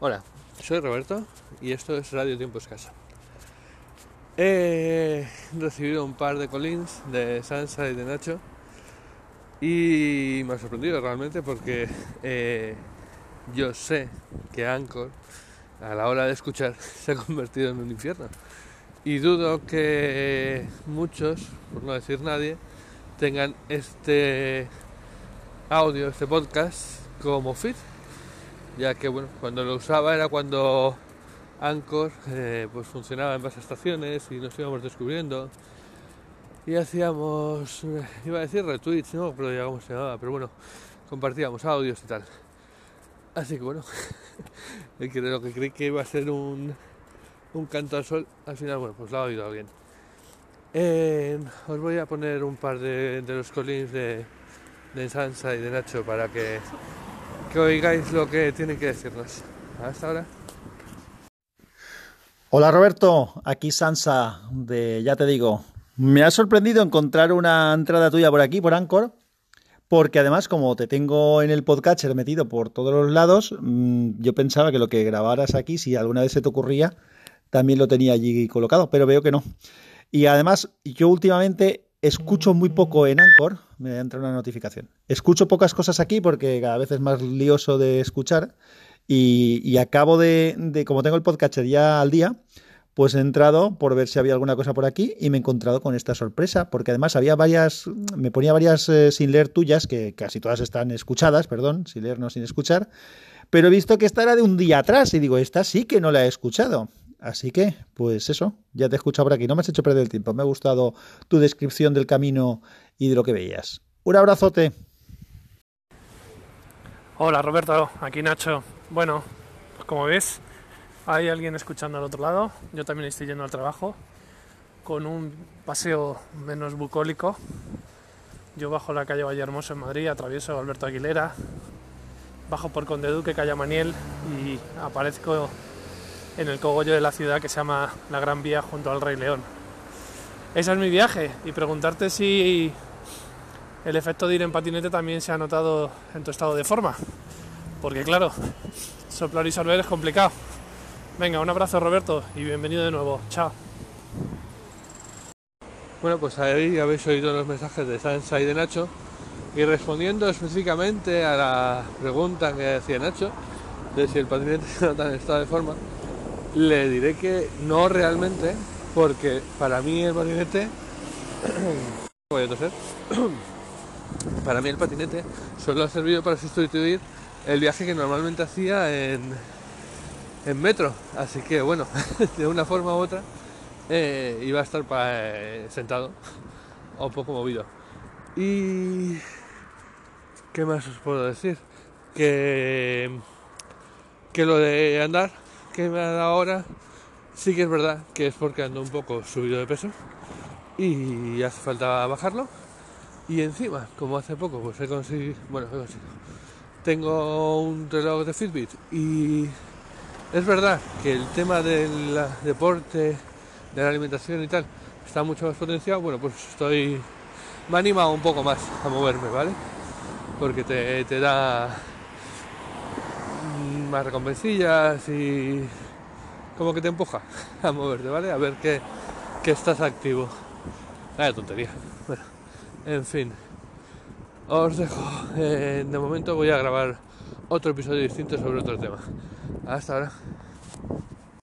Hola, soy Roberto y esto es Radio Tiempo Escaso. He recibido un par de colins de Sansa y de Nacho y me ha sorprendido realmente porque eh, yo sé que Anchor a la hora de escuchar se ha convertido en un infierno. Y dudo que muchos, por no decir nadie, tengan este audio, este podcast como feed ya que bueno, cuando lo usaba era cuando Anchor eh, pues funcionaba en varias estaciones y nos íbamos descubriendo y hacíamos, eh, iba a decir retweets, no, pero ya cómo se llamaba, pero bueno, compartíamos audios y tal. Así que bueno, lo que creí que iba a ser un, un canto al sol, al final bueno, pues lo ha oído bien. Eh, os voy a poner un par de, de los colins de, de Sansa y de Nacho para que que oigáis lo que tienen que decirnos. Hasta ahora. Hola Roberto, aquí Sansa de Ya te digo. Me ha sorprendido encontrar una entrada tuya por aquí, por Anchor, porque además como te tengo en el podcast metido por todos los lados, mm, yo pensaba que lo que grabaras aquí, si alguna vez se te ocurría, también lo tenía allí colocado, pero veo que no. Y además, yo últimamente escucho muy poco en Anchor, me entra una notificación. Escucho pocas cosas aquí porque cada vez es más lioso de escuchar y, acabo de, como tengo el podcatcher ya al día, pues he entrado por ver si había alguna cosa por aquí y me he encontrado con esta sorpresa, porque además había varias, me ponía varias eh, sin leer tuyas, que casi todas están escuchadas, perdón, sin leer no sin escuchar, pero he visto que esta era de un día atrás y digo, esta sí que no la he escuchado. Así que, pues eso, ya te he escuchado por aquí. No me has hecho perder el tiempo. Me ha gustado tu descripción del camino y de lo que veías. Un abrazote. Hola Roberto, aquí Nacho. Bueno, pues como ves, hay alguien escuchando al otro lado. Yo también estoy yendo al trabajo con un paseo menos bucólico. Yo bajo la calle Valle Hermoso en Madrid, atravieso Alberto Aguilera, bajo por Conde Duque, calle Maniel y aparezco en el cogollo de la ciudad que se llama la Gran Vía junto al Rey León. Ese es mi viaje y preguntarte si el efecto de ir en patinete también se ha notado en tu estado de forma. Porque claro, soplar y sorber es complicado. Venga, un abrazo Roberto y bienvenido de nuevo. Chao. Bueno, pues ahí habéis oído los mensajes de Sansa y de Nacho. Y respondiendo específicamente a la pregunta que decía Nacho, de si el patinete nota en estado de forma, le diré que no realmente, porque para mí el patinete. para mí el patinete solo ha servido para sustituir el viaje que normalmente hacía en, en metro. Así que bueno, de una forma u otra eh, iba a estar eh, sentado o poco movido. Y. ¿Qué más os puedo decir? Que. Que lo de andar que me ha dado ahora sí que es verdad que es porque ando un poco subido de peso y hace falta bajarlo. Y encima, como hace poco, pues he conseguido, bueno, he conseguido, tengo un reloj de Fitbit y es verdad que el tema del deporte, de la alimentación y tal, está mucho más potenciado, bueno, pues estoy, me anima un poco más a moverme, ¿vale? Porque te, te da más recompensillas y como que te empuja a moverte, ¿vale? A ver que, estás activo. Vaya tontería. Bueno, en fin. Os dejo. Eh, de momento voy a grabar otro episodio distinto sobre otro tema. Hasta ahora.